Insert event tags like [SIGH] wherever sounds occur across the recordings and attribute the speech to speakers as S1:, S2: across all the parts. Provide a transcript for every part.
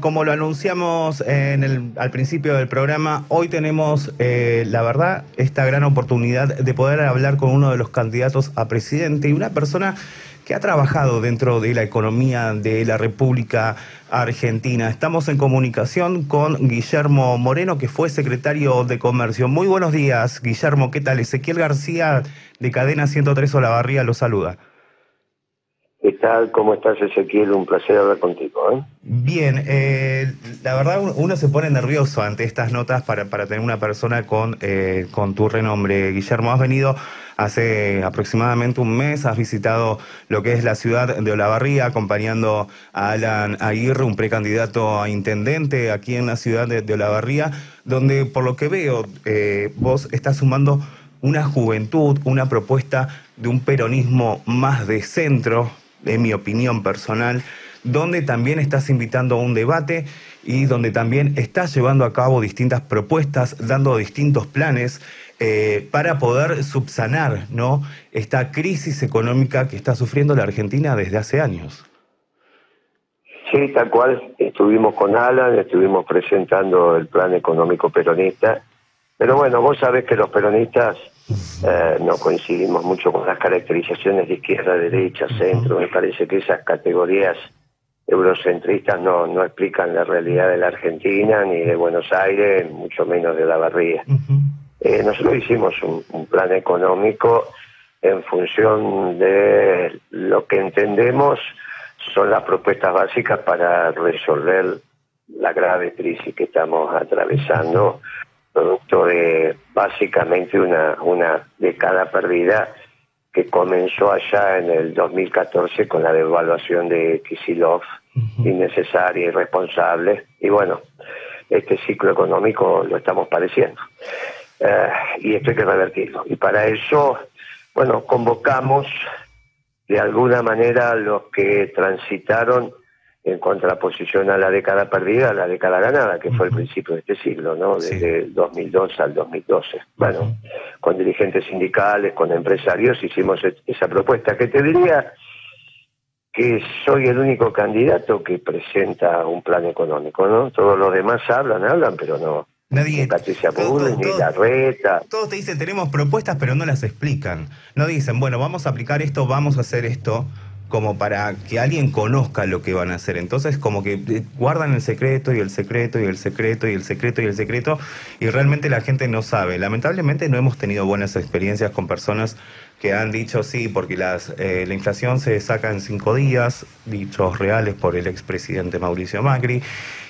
S1: Como lo anunciamos al principio del programa, hoy tenemos, eh, la verdad, esta gran oportunidad de poder hablar con uno de los candidatos a presidente y una persona que ha trabajado dentro de la economía de la República Argentina. Estamos en comunicación con Guillermo Moreno, que fue secretario de Comercio. Muy buenos días, Guillermo. ¿Qué tal? Ezequiel García de Cadena 103 Olavarría lo saluda.
S2: ¿Qué tal? ¿Cómo estás, Ezequiel? Un placer hablar contigo. ¿eh?
S1: Bien, eh, la verdad uno se pone nervioso ante estas notas para, para tener una persona con, eh, con tu renombre. Guillermo, has venido hace aproximadamente un mes, has visitado lo que es la ciudad de Olavarría, acompañando a Alan Aguirre, un precandidato a intendente aquí en la ciudad de, de Olavarría, donde por lo que veo eh, vos estás sumando una juventud, una propuesta de un peronismo más de centro, en mi opinión personal, donde también estás invitando a un debate y donde también estás llevando a cabo distintas propuestas, dando distintos planes eh, para poder subsanar ¿no? esta crisis económica que está sufriendo la Argentina desde hace años.
S2: Sí, tal cual. Estuvimos con Alan, estuvimos presentando el plan económico peronista. Pero bueno, vos sabés que los peronistas eh, no coincidimos mucho con las caracterizaciones de izquierda, derecha, centro. Me parece que esas categorías eurocentristas no, no explican la realidad de la Argentina, ni de Buenos Aires, mucho menos de la barría. eh, nosotros hicimos un, un, plan económico en función de lo que entendemos son las propuestas básicas para resolver la grave crisis que estamos atravesando producto de básicamente una, una década perdida que comenzó allá en el 2014 con la devaluación de Kisilov, uh -huh. innecesaria, irresponsable, y bueno, este ciclo económico lo estamos padeciendo. Uh, y esto hay que revertirlo. Y para eso, bueno, convocamos de alguna manera los que transitaron en contraposición a la década perdida, a la década ganada, que fue el principio de este siglo, ¿no? Desde el 2002 al 2012. Bueno, uh -huh. con dirigentes sindicales, con empresarios, hicimos esa propuesta, que te diría que soy el único candidato que presenta un plan económico, ¿no? Todos los demás hablan, hablan, pero no.
S1: Nadie,
S2: ni Patricia Bull, ni la reta.
S1: Todos te dicen, tenemos propuestas, pero no las explican. No dicen, bueno, vamos a aplicar esto, vamos a hacer esto como para que alguien conozca lo que van a hacer. Entonces, como que guardan el secreto y el secreto y el secreto y el secreto y el secreto y realmente la gente no sabe. Lamentablemente no hemos tenido buenas experiencias con personas que han dicho sí, porque las, eh, la inflación se saca en cinco días, dichos reales por el expresidente Mauricio Macri,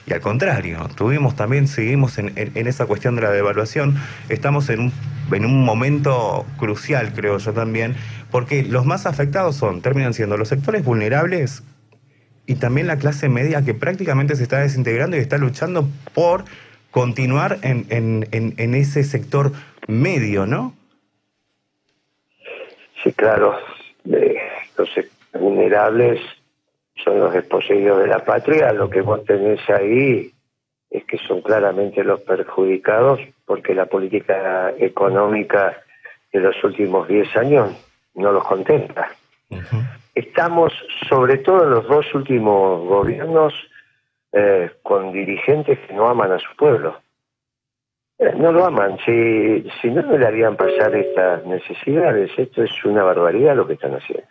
S1: y al contrario, tuvimos también, seguimos en, en, en esa cuestión de la devaluación, estamos en un, en un momento crucial, creo yo también, porque los más afectados son, terminan siendo los sectores vulnerables y también la clase media que prácticamente se está desintegrando y está luchando por continuar en, en, en, ese sector medio, ¿no?
S2: Sí, claro. Los vulnerables son los desposeídos de la patria. Lo que vos tenés ahí es que son claramente los perjudicados porque la política económica de los últimos 10 años no los contempla. Uh -huh. Estamos, sobre todo en los dos últimos gobiernos, eh, con dirigentes que no aman a su pueblo. Eh, no lo aman, si, si no, no le harían pasar estas necesidades. Esto es una barbaridad lo que están haciendo.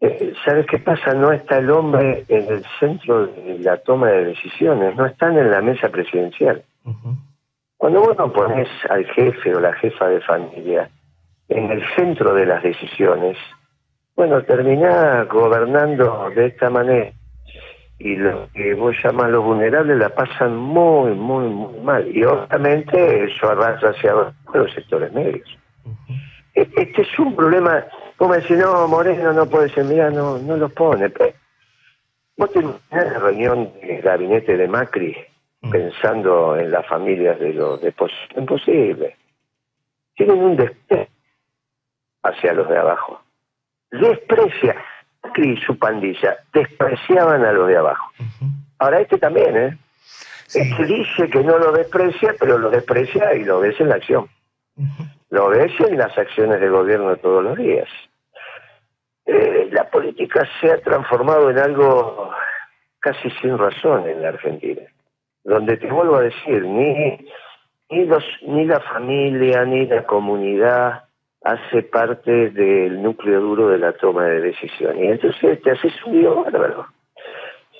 S2: Eh, ¿Sabes qué pasa? No está el hombre en el centro de la toma de decisiones, no están en la mesa presidencial. Uh -huh. Cuando vos no pones al jefe o la jefa de familia en el centro de las decisiones, bueno, terminás gobernando de esta manera y lo que vos llamas los vulnerables la pasan muy, muy, muy mal. Y obviamente eso arrastra hacia los sectores medios. -huh. Este es un problema, como decir, no, Moreno no puede ser, mira, no, no lo pone. Vos tenés la reunión del gabinete de Macri -huh. pensando en las familias de los depósitos. Imposible. Tienen un desprecio hacia los de abajo. Desprecia. Macri y su pandilla despreciaban a los de abajo. Uh -huh. Ahora este también, ¿eh? Sí. Este dice que no lo desprecia, pero lo desprecia y lo ves en la acción. Uh -huh. Lo ves en las acciones de gobierno todos los días. Eh, la política se ha transformado en algo casi sin razón en la Argentina, donde te vuelvo a decir, ni, ni, los, ni la familia ni la comunidad hace parte del núcleo duro de la toma de decisiones. Y entonces te haces un lío bárbaro.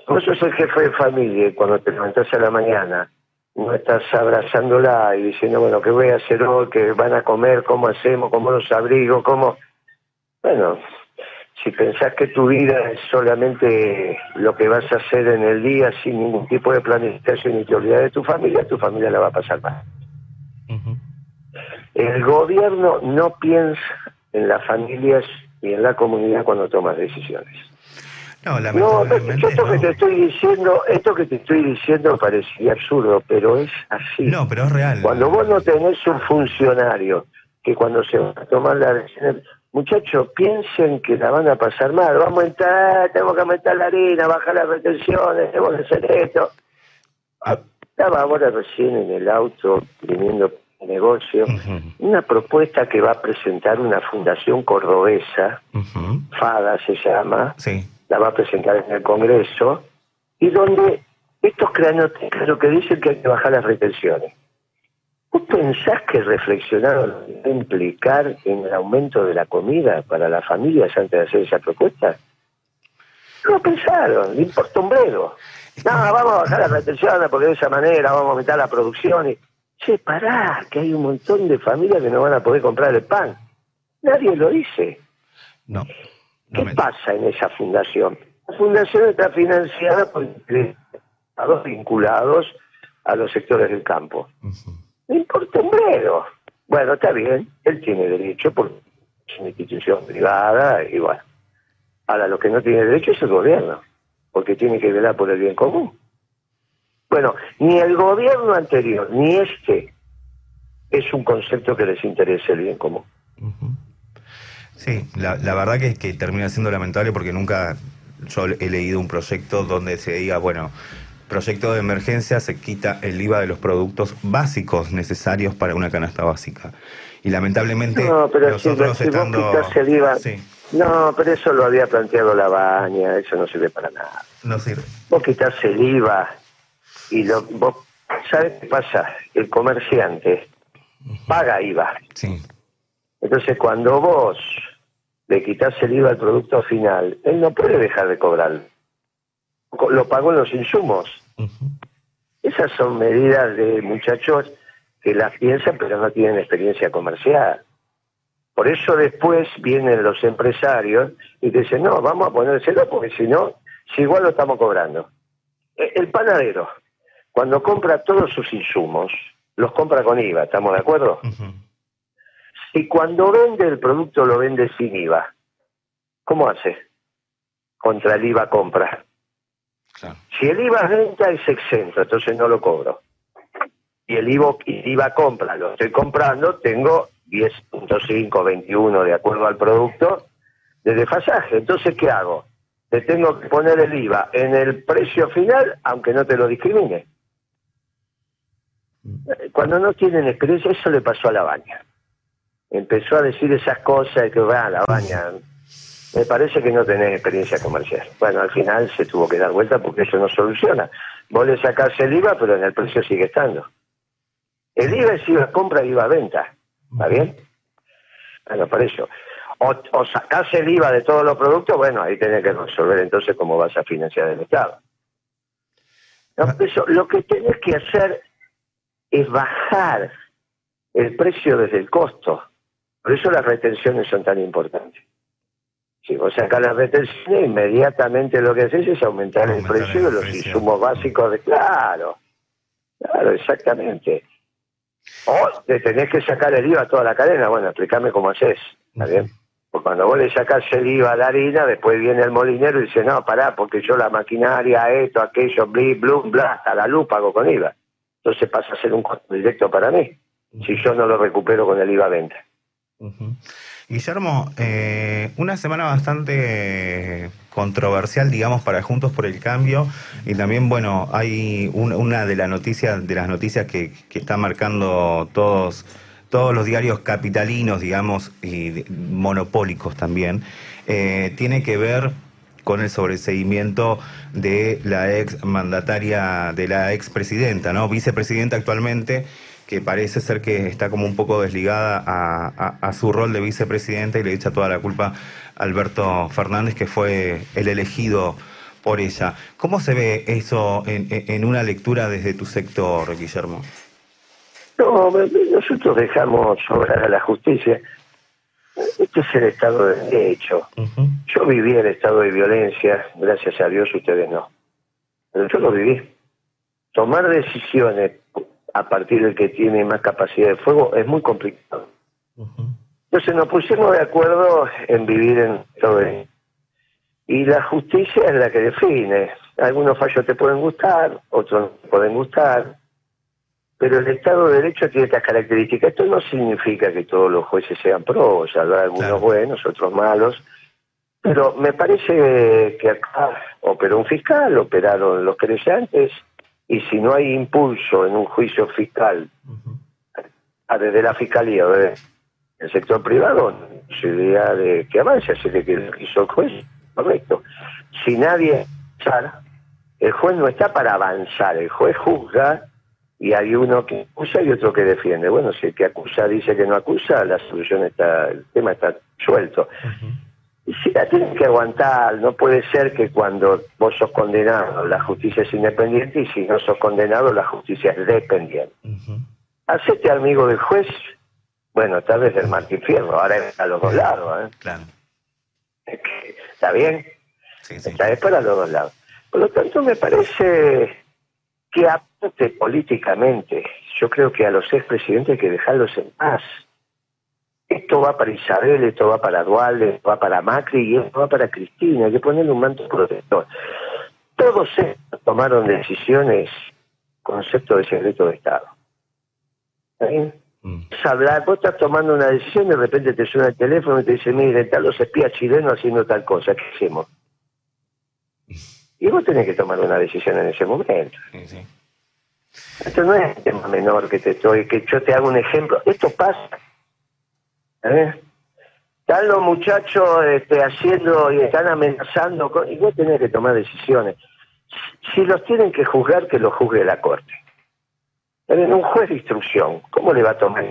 S2: Vos sos el jefe de familia y cuando te levantás a la mañana no estás abrazándola y diciendo, bueno, ¿qué voy a hacer hoy? ¿Qué van a comer? ¿Cómo hacemos? ¿Cómo los abrigo? ¿Cómo? Bueno, si pensás que tu vida es solamente lo que vas a hacer en el día sin ningún tipo de planificación y teoría de tu familia, tu familia la va a pasar mal. El gobierno no piensa en las familias y en la comunidad cuando toma decisiones. No, no, esto que te estoy diciendo, esto que te estoy diciendo parecía absurdo, pero es así.
S1: No, pero es real.
S2: Cuando vos no tenés un funcionario que cuando se va a tomar la decisión, muchachos, piensen que la van a pasar mal, vamos a entrar, tenemos que aumentar la harina, bajar las retenciones, tenemos que hacer esto. Ah. Estaba ahora recién en el auto viniendo negocio, una propuesta que va a presentar una fundación cordobesa, FADA se llama, sí la va a presentar en el Congreso, y donde estos cranotecas lo que dicen que hay que bajar las retenciones. ¿Vos pensás que reflexionaron en implicar en el aumento de la comida para las familias antes de hacer esa propuesta? No pensaron, ni por sombrero. No, vamos a bajar las retenciones porque de esa manera vamos a aumentar la producción. Y... Che, pará, que hay un montón de familias que no van a poder comprar el pan. Nadie lo dice.
S1: No.
S2: ¿Qué pasa en esa fundación? La fundación está financiada por los vinculados a los sectores del campo. No importa un Bueno, está bien, él tiene derecho por es una institución privada y bueno. Ahora, lo que no tiene derecho es el gobierno, porque tiene que velar por el bien común. Bueno, ni el gobierno anterior ni este es un concepto que les interese el bien común.
S1: Sí, la, verdad que, que termina siendo lamentable porque nunca yo he leído un proyecto donde se diga, bueno, proyecto de emergencia se quita el IVA de los productos básicos necesarios para una canasta básica. Y lamentablemente
S2: no, pero nosotros si, el IVA, No, pero eso lo había planteado la baña, eso no sirve para nada.
S1: No sirve.
S2: Vos quitas el IVA y lo, vos, ¿sabes qué pasa? El comerciante paga IVA.
S1: Sí.
S2: Entonces, cuando vos le quitas el IVA al producto final, él no puede dejar de cobrar. Lo pagó en los insumos. Esas son medidas de muchachos que las piensan pero no tienen experiencia comercial. Por eso después vienen los empresarios y dicen, no, vamos a ponérselo porque si no, si igual lo estamos cobrando. E, el panadero, cuando compra todos sus insumos, los compra con IVA, ¿estamos de acuerdo? Y cuando vende el producto lo vende sin IVA. ¿Cómo hace? Contra el IVA compra. Si el IVA venta es exento, entonces no lo cobro. Y el IVA, IVA compra, lo estoy comprando, tengo 10.5, 21 de acuerdo al producto de desfasaje. Entonces, ¿qué hago? Te tengo que poner el IVA en el precio final, aunque no te lo discrimine. Mm. Cuando no tienen experiencia, eso le pasó a la baña empezó a decir esas cosas que va, la baña. Me parece que no tenés experiencia comercial. Bueno, al final se tuvo que dar vuelta porque eso no soluciona. Vos le sacás el IVA, pero en el precio sigue estando. El IVA es IVA compra y IVA venta. ¿Está bien? Bueno, por eso. O, o sacás el IVA de todos los productos, bueno, ahí tenés que resolver entonces cómo vas a financiar el Estado. Ah. eso, lo que tenés que hacer es bajar el precio desde el costo. Por eso las retenciones son tan importantes. Si vos sacás las retenciones, inmediatamente lo que haces es aumentar, el precio de los insumos básicos de... Claro, claro, exactamente. O te tenés que sacar el IVA a toda la cadena. Bueno, explícame cómo haces. ¿Está bien? Porque cuando vos le sacás el IVA a la harina, después viene el molinero y dice, no, pará, porque yo la maquinaria, esto, aquello, bli, blum, bla, hasta la luz pago con IVA. Entonces pasa a ser un costo directo para mí, si yo no lo recupero con el IVA venta.
S1: Guillermo, eh, una semana bastante controversial, digamos, para Juntos por el Cambio y también, bueno, hay una de las noticias, de las noticias que, que está marcando todos todos los diarios capitalinos, digamos, y monopólicos también, eh, tiene que ver con el sobreseguimiento de la ex mandataria, de la ex presidenta, ¿no? Vicepresidenta actualmente, que parece ser que está como un poco desligada a, su rol de vicepresidenta y le echa toda la culpa a Alberto Fernández, que fue el elegido por ella. ¿Cómo se ve eso en, una lectura desde tu sector, Guillermo?
S2: No, nosotros dejamos obrar a la justicia. Este es el Estado de Derecho. Yo viví el estado de violencia, gracias a Dios ustedes no. Pero yo lo viví. Tomar decisiones a partir del que tiene más capacidad de fuego es muy complicado. Entonces nos pusimos de acuerdo en vivir en todo esto. Y la justicia es la que define. Algunos fallos te pueden gustar, otros no te pueden gustar, pero el Estado de Derecho tiene estas características. Esto no significa que todos los jueces sean pros, habrá algunos buenos, otros malos, pero me parece que acá operó un fiscal, operaron los creyentes, y si no hay impulso en un juicio fiscal, desde la fiscalía o desde el sector privado, posibilidad de que avance, así que hizo el juez correcto. Si nadie el juez no está para avanzar, el juez juzga y hay uno que acusa y otro que defiende. Bueno, si el que acusa dice que no acusa, la solución está, el tema está suelto. Y si la tienen que aguantar, no puede ser que cuando vos sos condenado la justicia es independiente y si no sos condenado la justicia es dependiente. Hacete amigo del juez, bueno, tal vez del Martín Fierro, ahora es a los dos lados. ¿eh? Claro. ¿Está bien? Sí, sí. Está para los dos lados. Por lo tanto, me parece que aparte políticamente, yo creo que a los expresidentes hay que dejarlos en paz. Esto va para Isabel, esto va para Dualde, esto va para Macri y esto va para Cristina. Hay que ponerle un manto protector. Todos ellos tomaron decisiones concepto de secreto de Estado. ¿Está bien? Mm. Hablar, vos estás tomando una decisión y de repente te suena el teléfono y te dice, mire, están los espías chilenos haciendo tal cosa, ¿qué hacemos? Y vos tenés que tomar una decisión en ese momento. Esto no es un tema menor que te estoy, que yo te hago un ejemplo. Esto pasa. ¿eh? Están los muchachos este, haciendo y están amenazando, con, y vos tenés que tomar decisiones. Si los tienen que juzgar, que los juzgue la corte. En un juez de instrucción, ¿cómo le va a tomar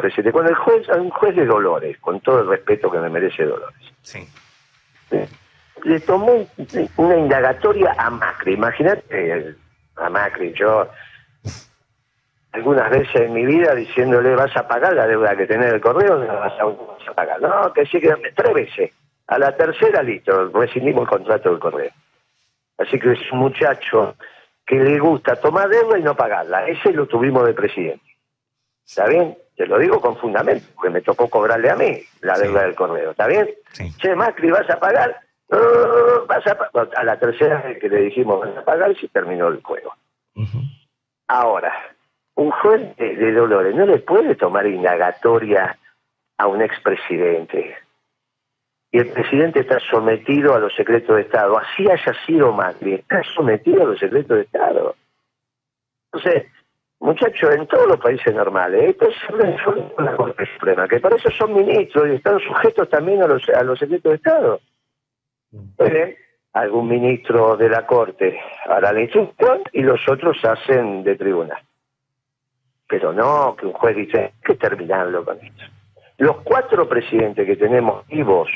S2: presidente? Con el juez, un juez de Dolores, con todo el respeto que me merece Dolores. Sí. Le tomó una indagatoria a Macri. Imagínate eh, a Macri, yo algunas veces en mi vida diciéndole vas a pagar la deuda que tenés del correo, no vas a, vas a pagar. No, que sí que tres veces. A la tercera, listo, rescindimos el contrato del correo. Así que es un muchacho que le gusta tomar deuda y no pagarla. Ese lo tuvimos de presidente. ¿Está bien? Te lo digo con fundamento, porque me tocó cobrarle a mí la deuda del correo. ¿Está bien? Che, Macri, ¿vas a pagar? Vas a, a la tercera vez que le dijimos vas a pagar, se terminó el juego. Ahora, un juez de, de, Dolores no le puede tomar indagatoria a un expresidente y el presidente está sometido a los secretos de Estado. Así haya sido Macri, está sometido a los secretos de Estado. Entonces, muchachos, en todos los países normales, esto es la Corte Suprema, que para eso son ministros y están sujetos también a los, a los secretos de Estado. Pueden algún ministro de la Corte hará la instrucción y los otros hacen de tribunal. Pero no que un juez dice, hay que terminarlo con esto. Los cuatro presidentes que tenemos vivos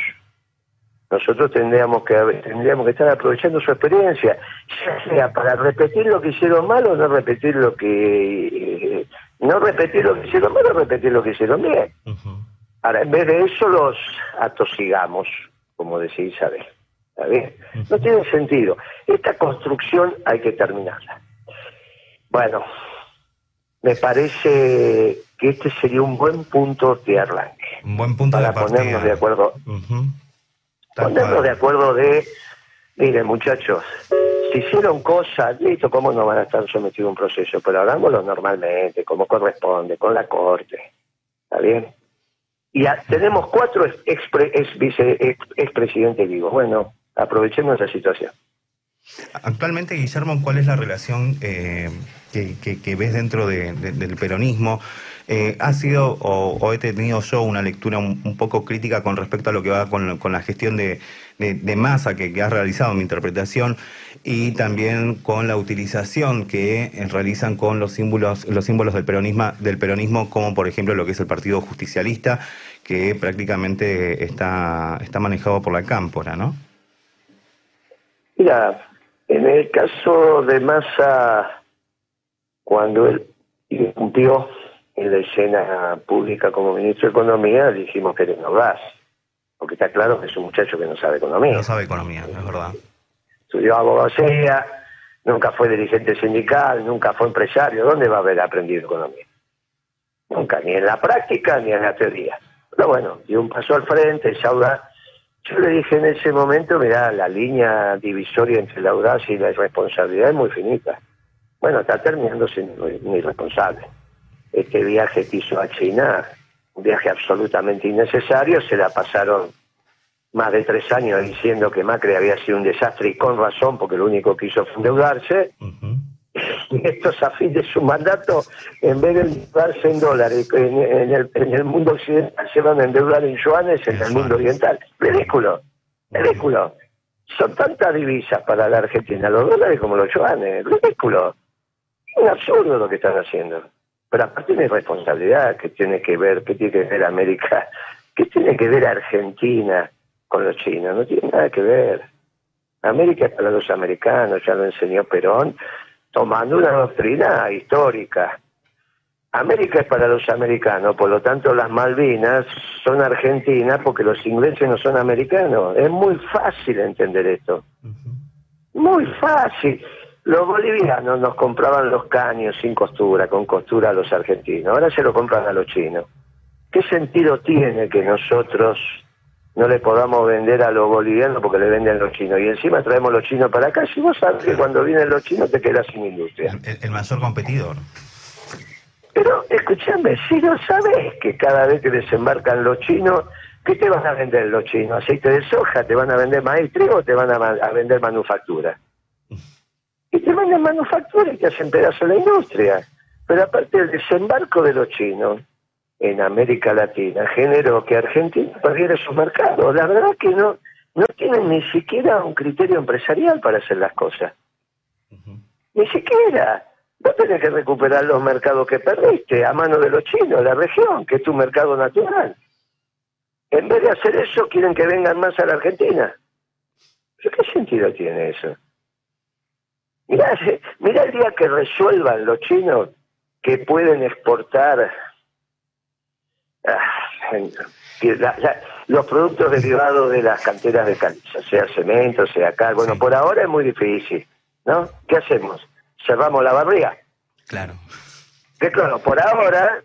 S2: nosotros tendríamos que tendríamos que estar aprovechando su experiencia, ya sea para repetir lo que hicieron mal o no repetir lo que eh, no repetir lo que hicieron mal o repetir lo que hicieron bien. Ahora, en vez de eso los atosigamos, como decía Isabel. ¿Está bien? No tiene sentido. Esta construcción hay que terminarla. Bueno, me parece que este sería un buen punto de arranque.
S1: Un buen punto
S2: para ponernos de acuerdo. Ponernos de acuerdo de, miren muchachos, si hicieron cosas, listo, ¿cómo no van a estar sometidos a un proceso? Pero hagámoslo normalmente, como corresponde, con la corte. ¿Está bien? Y tenemos cuatro expresidentes ex, vivos. Bueno, aprovechemos esa situación.
S1: Actualmente, Guillermo, ¿cuál es la relación eh, que, ves dentro del peronismo? Eh, ha sido o, he tenido yo una lectura un, poco crítica con respecto a lo que va con, la gestión de, masa que, ha realizado mi interpretación y también con la utilización que eh, realizan con los símbolos, los símbolos del peronismo, como por ejemplo lo que es el Partido Justicialista, que prácticamente está manejado por la cámpora, ¿no?
S2: Mira, en el caso de Massa, cuando él irrumpió en la escena pública como ministro de Economía, dijimos que era audaz, porque está claro que es un muchacho que no sabe economía.
S1: No sabe economía, es verdad.
S2: Estudió abogacía, nunca fue dirigente sindical, nunca fue empresario. ¿Dónde va a haber aprendido economía? Nunca, ni en la práctica ni en la teoría. Pero bueno, dio un paso al frente, es audaz yo le dije en ese momento, mira, la línea divisoria entre la audacia y la irresponsabilidad es muy finita. Bueno, está terminando siendo irresponsable. Este viaje que hizo a China, un viaje absolutamente innecesario, se la pasaron más de tres años diciendo que Macri había sido un desastre y con razón, porque lo único que hizo fue endeudarse. Y [LAUGHS] estos a fin de su mandato, en vez de endeudarse en dólares en, el, mundo occidental, se van a endeudar en yuanes en el mundo oriental. Ridículo, ridículo. Son tantas divisas para la Argentina, los dólares como los yuanes. Ridículo. Un absurdo lo que están haciendo. Pero aparte una responsabilidad que tiene que ver, que tiene que ver América, que tiene que ver Argentina con los chinos. No tiene nada que ver. América es para los americanos, ya lo enseñó Perón tomando una doctrina histórica. América es para los americanos, por lo tanto las Malvinas son argentinas porque los ingleses no son americanos. Es muy fácil entender esto. Muy fácil. Los bolivianos nos compraban los caños sin costura, con costura a los argentinos. Ahora se lo compran a los chinos. ¿Qué sentido tiene que nosotros no le podamos vender a los bolivianos porque le venden los chinos. Y encima traemos los chinos para acá. Si vos sabes que cuando vienen los chinos te quedas sin industria.
S1: El, mayor competidor.
S2: Pero escúchame, si no sabes que cada vez que desembarcan los chinos, ¿qué te van a vender los chinos? ¿Aceite de soja? ¿Te van a vender maíz, trigo o te van a, a vender manufactura? Y te venden manufactura y te hacen pedazo la industria. Pero aparte del desembarco de los chinos, en América Latina generó que Argentina perdiera su mercado. La verdad que no, no tienen ni siquiera un criterio empresarial para hacer las cosas. Ni siquiera. Vos tenés que recuperar los mercados que perdiste a mano de los chinos, la región, que es tu mercado natural. En vez de hacer eso, quieren que vengan más a la Argentina. ¿Pero qué sentido tiene eso? Mirá, mirá el día que resuelvan los chinos que pueden exportar los productos derivados de las canteras de caliza, sea cemento, sea cal. Bueno, por ahora es muy difícil, ¿no? ¿Qué hacemos? ¿Cerramos la barriga?
S1: Claro.
S2: Que claro, por ahora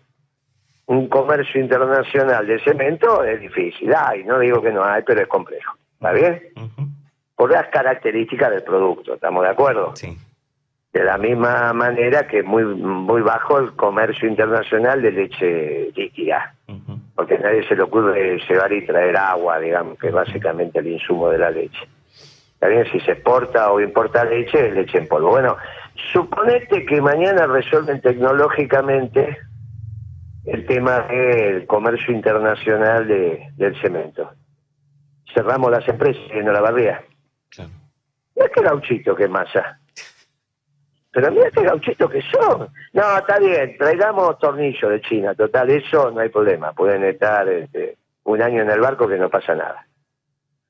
S2: un comercio internacional de cemento es difícil. Hay, no digo que no hay, pero es complejo. ¿Está bien? Por las características del producto, ¿estamos de acuerdo?
S1: Sí
S2: de la misma manera que muy muy bajo el comercio internacional de leche líquida, porque nadie se le ocurre llevar y traer agua, digamos, que es básicamente el insumo de la leche. También si se exporta o importa leche, es leche en polvo. Bueno, suponete que mañana resuelven tecnológicamente el tema del comercio internacional de, del cemento. Cerramos las empresas y no la barría. No es que gauchito que masa pero mira este gauchito que son. No, está bien, traigamos tornillos de China, total, eso no hay problema. Pueden estar este, un año en el barco que no pasa nada.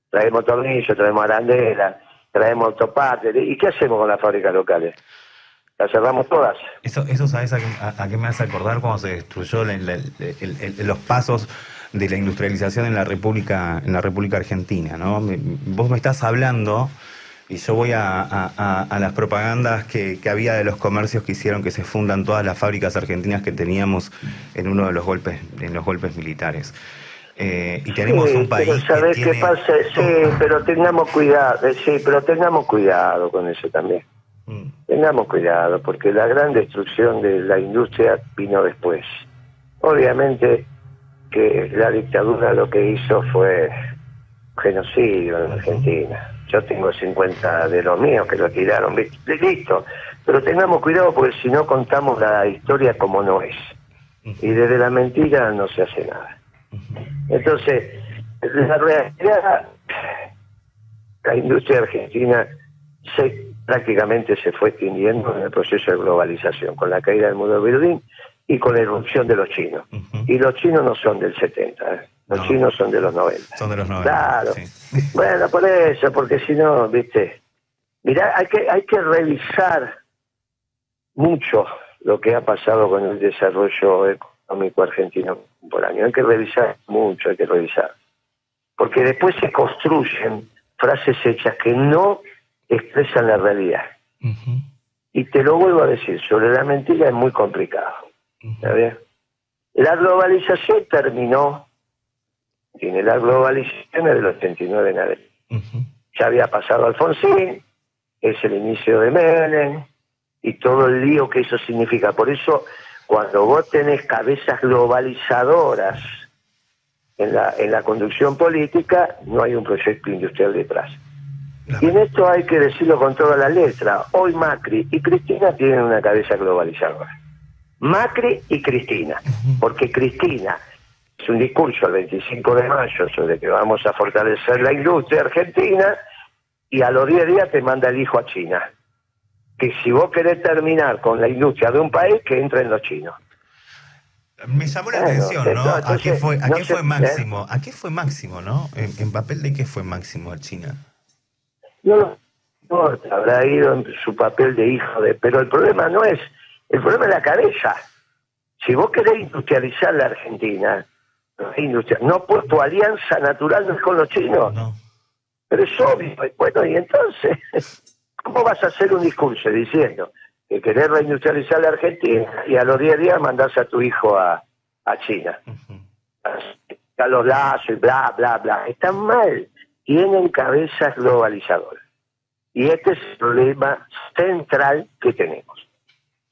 S2: Traemos tornillos, traemos arandela, traemos autopartes. ¿Y qué hacemos con las fábricas locales? Las cerramos todas.
S1: Eso, eso ¿sabes a, qué me hace acordar cuando se destruyó los pasos de la industrialización en la República, en la República Argentina? ¿no? Vos me estás hablando y yo voy a, las propagandas que, había de los comercios que hicieron que se fundan todas las fábricas argentinas que teníamos en uno de los golpes, en los golpes militares. Eh, y tenemos un país.
S2: Pero ¿sabés qué pasa? Sí, pero tengamos cuidado, eh, sí, pero tengamos cuidado con eso también. Mm. Tengamos cuidado, porque la gran destrucción de la industria vino después. Obviamente que la dictadura lo que hizo fue genocidio en Argentina yo tengo 50 de los míos que lo tiraron, listo. Pero tengamos cuidado porque si no contamos la historia como no es. y desde la mentira no se hace nada. Entonces, la realidad, la industria argentina se, prácticamente se fue extinguiendo en el proceso de globalización, con la caída del mundo de Berlín y con la erupción de los chinos. Y los chinos no son del 70, ¿eh? Los chinos son de los 90.
S1: Son de los 90.
S2: Claro. [LAUGHS] Bueno, por eso, porque si no, viste, mirá, hay que, hay que revisar mucho lo que ha pasado con el desarrollo económico argentino por año. Hay que revisar mucho, hay que revisar. Porque después se construyen frases hechas que no expresan la realidad. Y te lo vuelvo a decir, sobre la mentira es muy complicado. La globalización terminó, tiene la globalización del 89 en adelante. Ya había pasado Alfonsín, es el inicio de Menem, y todo el lío que eso significa. Por eso, cuando vos tenés cabezas globalizadoras en la, en la conducción política, no hay un proyecto industrial detrás. Y en esto hay que decirlo con toda la letra. Hoy Macri y Cristina tienen una cabeza globalizadora. Macri y Cristina. Porque Cristina es un discurso el 25 de mayo sobre que vamos a fortalecer la industria argentina y a los 10 días te manda el hijo a China que si vos querés terminar con la industria de un país, que entren los chinos.
S1: Me llamó la atención, ¿no? ¿A qué fue, a qué fue Máximo? ¿A qué fue Máximo, no? ¿En, papel de qué fue Máximo a China?
S2: No, no, habrá ido en su papel de hijo de... Pero el problema no es... El problema es la cabeza. Si vos querés industrializar la Argentina, no, pues tu alianza natural no es con los chinos. No. Pero es obvio. Bueno, y entonces... [LAUGHS] ¿Cómo vas a hacer un discurso diciendo que querés reindustrializar la Argentina y a los 10 días mandás a tu hijo a, China? A los lazos y bla, bla, bla. Están mal. Tienen cabezas globalizadoras. Y este es el problema central que tenemos.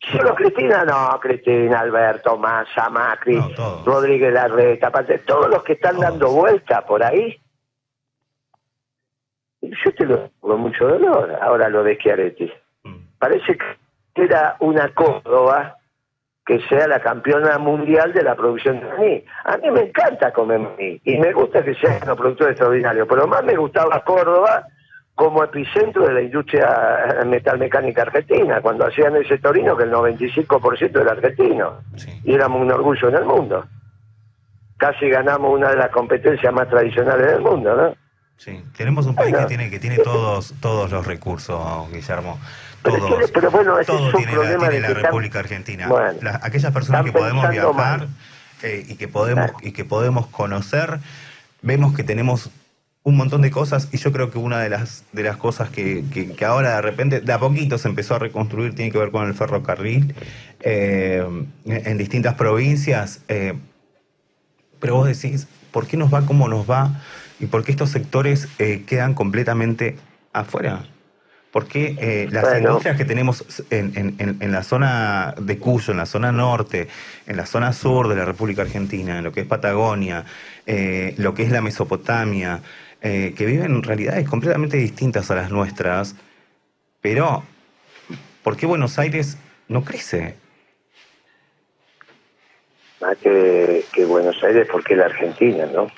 S2: Solo Cristina, no, Cristina, Alberto, Massa, Macri, Rodríguez Larreta, todos los que están dando vuelta por ahí yo te lo digo con mucho dolor, ahora lo de Schiaretti. Mm. Parece que era una Córdoba que sea la campeona mundial de la producción de maní. A mí me encanta comer maní y me gusta que sea un productor extraordinario, pero más me gustaba Córdoba como epicentro de la industria metalmecánica argentina, cuando hacían ese torino que el 95% era argentino y éramos un orgullo en el mundo. Casi ganamos una de las competencias más tradicionales del mundo, ¿no?
S1: Sí, tenemos un país que tiene que tiene todos todos los recursos, Guillermo. Todos,
S2: pero, bueno, ese
S1: todo
S2: es un
S1: tiene
S2: problema
S1: la, tiene la República Argentina. aquellas personas que podemos viajar eh, y que podemos y que podemos conocer, vemos que tenemos un montón de cosas y yo creo que una de las de las cosas que, que, ahora de repente de a poquito se empezó a reconstruir tiene que ver con el ferrocarril eh, en distintas provincias. Eh, pero vos decís, ¿por qué nos va como nos va? ¿Y por qué estos sectores eh, quedan completamente afuera? ¿Por qué las industrias que tenemos en, la zona de Cuyo, en la zona norte, en la zona sur de la República Argentina, en lo que es Patagonia, lo que es la Mesopotamia, que viven realidades completamente distintas a las nuestras, pero ¿por qué Buenos Aires no crece?
S2: Más que, que Buenos Aires, porque la Argentina, ¿no?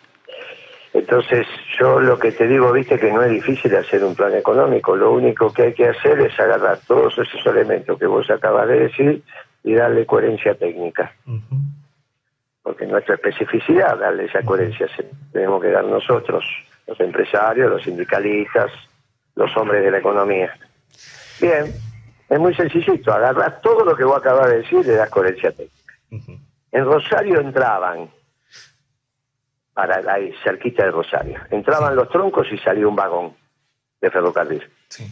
S2: Entonces, yo lo que te digo, viste, que no es difícil hacer un plan económico. Lo único que hay que hacer es agarrar todos esos elementos que vos acabas de decir y darle coherencia técnica. Porque nuestra especificidad, darle esa coherencia, tenemos que dar nosotros, los empresarios, los sindicalistas, los hombres de la economía. Bien, es muy sencillito, agarrar todo lo que vos acabas de decir y le das coherencia técnica. En Rosario entraban para ahí, cerquita de Rosario. Entraban los troncos y salía un vagón de ferrocarril. Sí.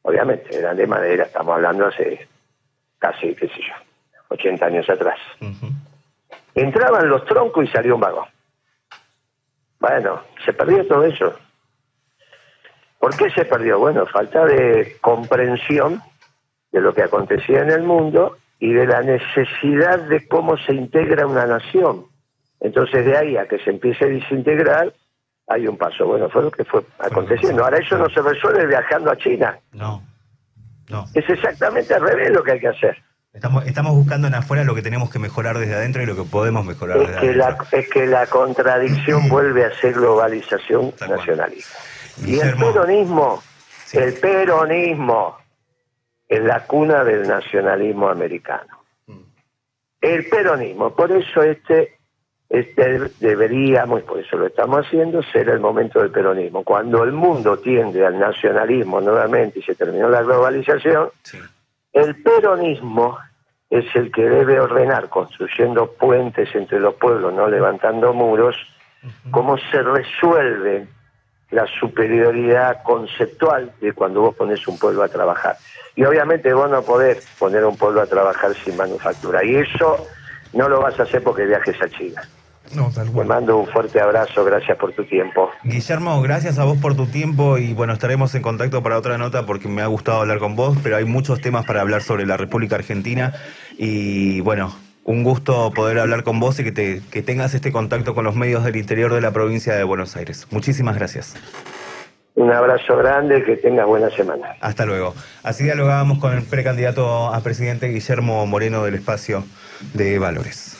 S2: Obviamente, eran de madera, estamos hablando hace casi, qué sé yo, 80 años atrás. Entraban los troncos y salía un vagón. Bueno, se perdió todo eso. ¿Por qué se perdió? Bueno, falta de comprensión de lo que acontecía en el mundo y de la necesidad de cómo se integra una nación. Entonces de ahí a que se empiece a desintegrar, hay un paso. Bueno, fue lo que fue aconteciendo. Ahora eso no se resuelve viajando a China.
S1: No, no.
S2: Es exactamente al revés lo que hay que hacer.
S1: Estamos, estamos buscando en afuera lo que tenemos que mejorar desde adentro y lo que podemos mejorar
S2: es
S1: desde
S2: que
S1: adentro.
S2: La, es que la contradicción [CLEARS THROAT] vuelve a ser globalización
S1: Tal cual.
S2: nacionalista. Y el peronismo,
S1: Sí.
S2: el peronismo es la cuna del nacionalismo americano.
S1: Mm.
S2: El peronismo, por eso este, este deberíamos, y por eso lo estamos haciendo, ser el momento del peronismo. Cuando el mundo tiende al nacionalismo nuevamente y se terminó la globalización,
S1: Sí.
S2: El peronismo es el que debe ordenar, construyendo puentes entre los pueblos, no levantando muros, cómo se resuelve la superioridad conceptual de cuando vos pones un pueblo a trabajar. Y obviamente vos no podés poner un pueblo a trabajar sin manufactura. Y eso no lo vas a hacer porque viajes a China.
S1: No, tal
S2: Te
S1: cual.
S2: mando un fuerte abrazo, gracias por tu tiempo.
S1: Guillermo, gracias a vos por tu tiempo y bueno, estaremos en contacto para otra nota porque me ha gustado hablar con vos, pero hay muchos temas para hablar sobre la República Argentina y bueno, un gusto poder hablar con vos y que, te, que tengas este contacto con los medios del interior de la provincia de Buenos Aires. Muchísimas gracias.
S2: Un abrazo grande, que tengas buena semana.
S1: Hasta luego. Así dialogábamos con el precandidato a presidente Guillermo Moreno del espacio de Valores.